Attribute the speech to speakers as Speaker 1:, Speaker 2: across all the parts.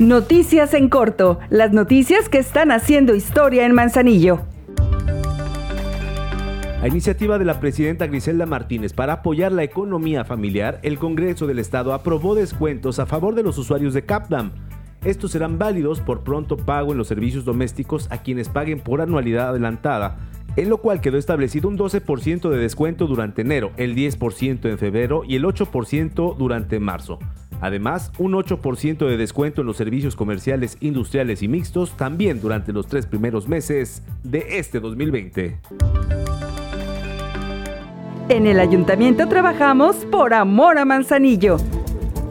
Speaker 1: Noticias en corto, las noticias que están haciendo historia en Manzanillo.
Speaker 2: A iniciativa de la presidenta Griselda Martínez para apoyar la economía familiar, el Congreso del Estado aprobó descuentos a favor de los usuarios de CAPDAM. Estos serán válidos por pronto pago en los servicios domésticos a quienes paguen por anualidad adelantada, en lo cual quedó establecido un 12% de descuento durante enero, el 10% en febrero y el 8% durante marzo. Además, un 8% de descuento en los servicios comerciales, industriales y mixtos también durante los tres primeros meses de este 2020.
Speaker 1: En el ayuntamiento trabajamos por amor a Manzanillo.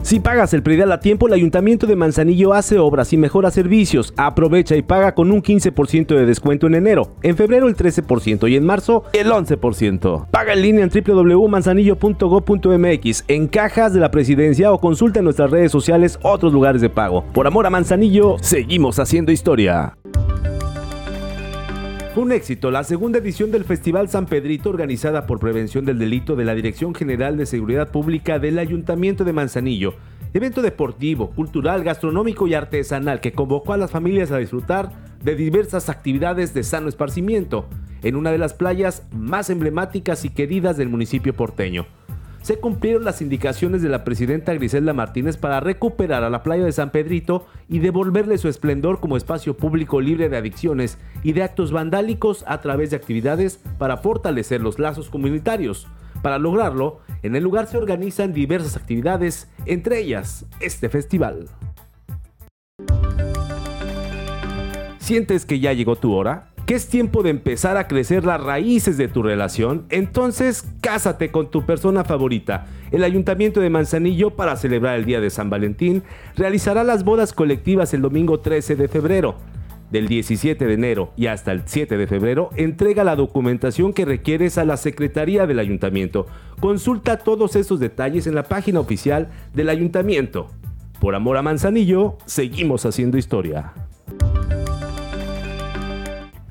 Speaker 2: Si pagas el predial a tiempo, el Ayuntamiento de Manzanillo hace obras y mejora servicios. Aprovecha y paga con un 15% de descuento en enero, en febrero el 13% y en marzo el 11%. Paga en línea en www.manzanillo.gov.mx, en cajas de la presidencia o consulta en nuestras redes sociales otros lugares de pago. Por amor a Manzanillo, seguimos haciendo historia. Fue un éxito la segunda edición del Festival San Pedrito organizada por Prevención del Delito de la Dirección General de Seguridad Pública del Ayuntamiento de Manzanillo. Evento deportivo, cultural, gastronómico y artesanal que convocó a las familias a disfrutar de diversas actividades de sano esparcimiento en una de las playas más emblemáticas y queridas del municipio porteño se cumplieron las indicaciones de la presidenta Griselda Martínez para recuperar a la playa de San Pedrito y devolverle su esplendor como espacio público libre de adicciones y de actos vandálicos a través de actividades para fortalecer los lazos comunitarios. Para lograrlo, en el lugar se organizan diversas actividades, entre ellas este festival. ¿Sientes que ya llegó tu hora? Que es tiempo de empezar a crecer las raíces de tu relación, entonces cásate con tu persona favorita. El Ayuntamiento de Manzanillo, para celebrar el Día de San Valentín, realizará las bodas colectivas el domingo 13 de febrero. Del 17 de enero y hasta el 7 de febrero, entrega la documentación que requieres a la Secretaría del Ayuntamiento. Consulta todos esos detalles en la página oficial del Ayuntamiento. Por amor a Manzanillo, seguimos haciendo historia.